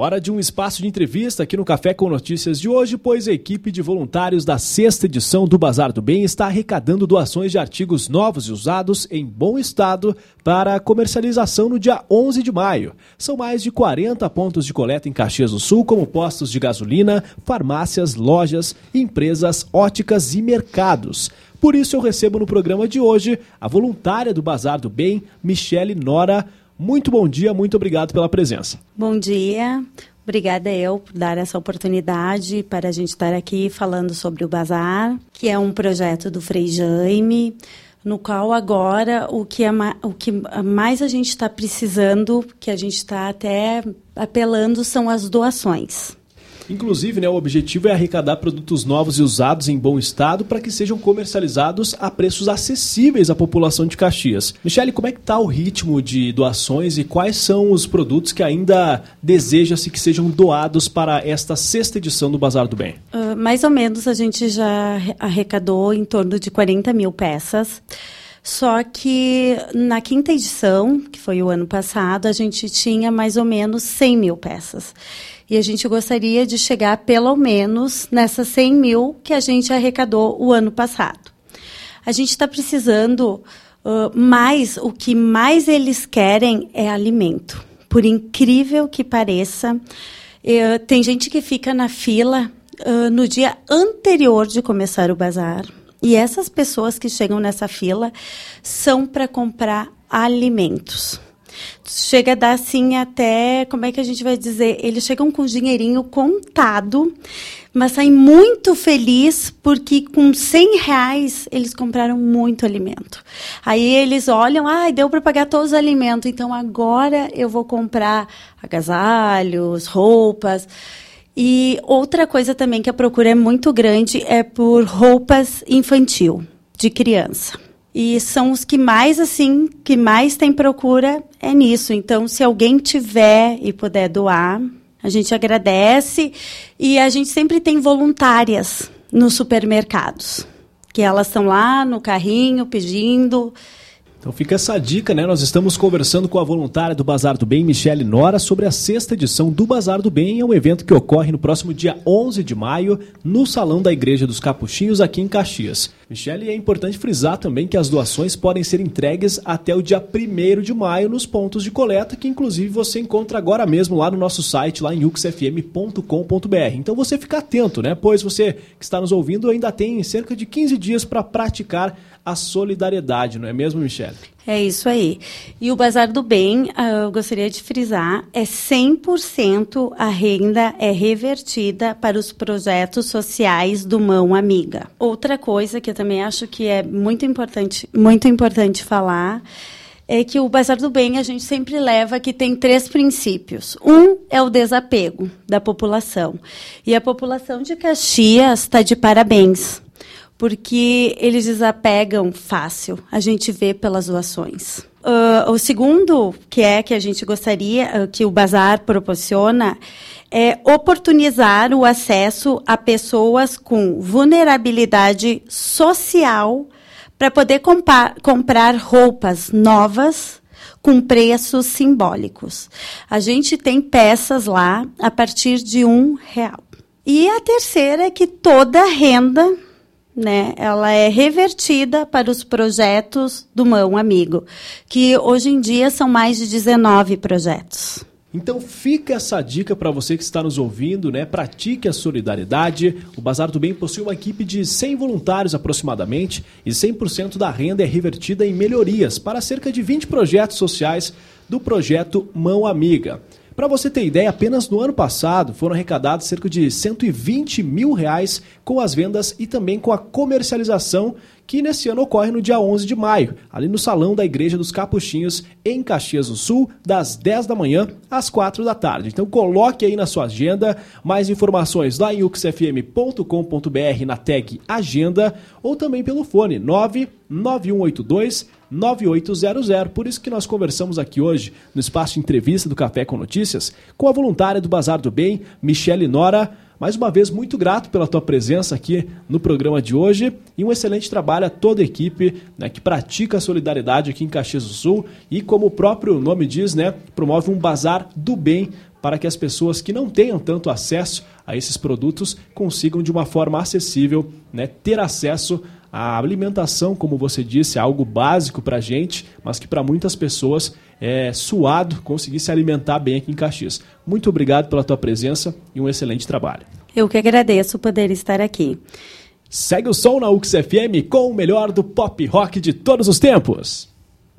Hora de um espaço de entrevista aqui no Café com Notícias de hoje, pois a equipe de voluntários da sexta edição do Bazar do Bem está arrecadando doações de artigos novos e usados em bom estado para comercialização no dia 11 de maio. São mais de 40 pontos de coleta em Caxias do Sul, como postos de gasolina, farmácias, lojas, empresas, óticas e mercados. Por isso eu recebo no programa de hoje a voluntária do Bazar do Bem, Michele Nora. Muito bom dia, muito obrigado pela presença. Bom dia. Obrigada eu por dar essa oportunidade para a gente estar aqui falando sobre o Bazar, que é um projeto do Frei Jaime, no qual agora o que, é, o que mais a gente está precisando, que a gente está até apelando, são as doações. Inclusive, né, o objetivo é arrecadar produtos novos e usados em bom estado para que sejam comercializados a preços acessíveis à população de Caxias. Michele, como é que está o ritmo de doações e quais são os produtos que ainda deseja-se que sejam doados para esta sexta edição do Bazar do Bem? Uh, mais ou menos a gente já arrecadou em torno de 40 mil peças. Só que na quinta edição, que foi o ano passado, a gente tinha mais ou menos 100 mil peças. E a gente gostaria de chegar pelo menos nessas 100 mil que a gente arrecadou o ano passado. A gente está precisando uh, mais, o que mais eles querem é alimento. Por incrível que pareça, uh, tem gente que fica na fila uh, no dia anterior de começar o bazar. E essas pessoas que chegam nessa fila são para comprar alimentos chega a dar assim até, como é que a gente vai dizer? Eles chegam com dinheirinho contado, mas saem muito feliz porque com 100 reais eles compraram muito alimento. Aí eles olham, ah, deu para pagar todos os alimentos, então agora eu vou comprar agasalhos, roupas. E outra coisa também que a procura é muito grande é por roupas infantil, de criança e são os que mais assim que mais tem procura é nisso. Então, se alguém tiver e puder doar, a gente agradece e a gente sempre tem voluntárias nos supermercados, que elas estão lá no carrinho pedindo então fica essa dica, né? Nós estamos conversando com a voluntária do Bazar do Bem, Michele Nora, sobre a sexta edição do Bazar do Bem. É um evento que ocorre no próximo dia 11 de maio, no Salão da Igreja dos Capuchinhos, aqui em Caxias. Michele, é importante frisar também que as doações podem ser entregues até o dia 1 de maio nos pontos de coleta, que inclusive você encontra agora mesmo lá no nosso site, lá em uxfm.com.br. Então você fica atento, né? Pois você que está nos ouvindo ainda tem cerca de 15 dias para praticar a solidariedade, não é mesmo, Michelle? É isso aí. E o Bazar do Bem, ah, eu gostaria de frisar, é 100% a renda é revertida para os projetos sociais do Mão Amiga. Outra coisa que eu também acho que é muito importante, muito importante falar, é que o Bazar do Bem a gente sempre leva que tem três princípios. Um é o desapego da população. E a população de Caxias está de parabéns porque eles desapegam fácil, a gente vê pelas doações. Uh, o segundo, que é que a gente gostaria, uh, que o Bazar proporciona, é oportunizar o acesso a pessoas com vulnerabilidade social para poder comprar roupas novas com preços simbólicos. A gente tem peças lá a partir de um real. E a terceira é que toda renda né, ela é revertida para os projetos do Mão Amigo, que hoje em dia são mais de 19 projetos. Então fica essa dica para você que está nos ouvindo, né? Pratique a solidariedade. O Bazar do Bem possui uma equipe de 100 voluntários aproximadamente e 100% da renda é revertida em melhorias para cerca de 20 projetos sociais do projeto Mão Amiga. Para você ter ideia, apenas no ano passado foram arrecadados cerca de 120 mil reais com as vendas e também com a comercialização que nesse ano ocorre no dia 11 de maio, ali no Salão da Igreja dos Capuchinhos, em Caxias do Sul, das 10 da manhã às 4 da tarde. Então coloque aí na sua agenda mais informações lá em uxfm.com.br na tag Agenda ou também pelo fone 99182 9800. Por isso que nós conversamos aqui hoje, no espaço entrevista do Café com Notícias, com a voluntária do Bazar do Bem, Michele Nora. Mais uma vez, muito grato pela tua presença aqui no programa de hoje e um excelente trabalho a toda a equipe né, que pratica a solidariedade aqui em Caxias do Sul e, como o próprio nome diz, né, promove um bazar do bem para que as pessoas que não tenham tanto acesso a esses produtos consigam de uma forma acessível né, ter acesso à alimentação, como você disse, é algo básico para a gente, mas que para muitas pessoas é suado conseguir se alimentar bem aqui em Caxias. Muito obrigado pela tua presença e um excelente trabalho. Eu que agradeço poder estar aqui. Segue o som na UXFM com o melhor do pop rock de todos os tempos.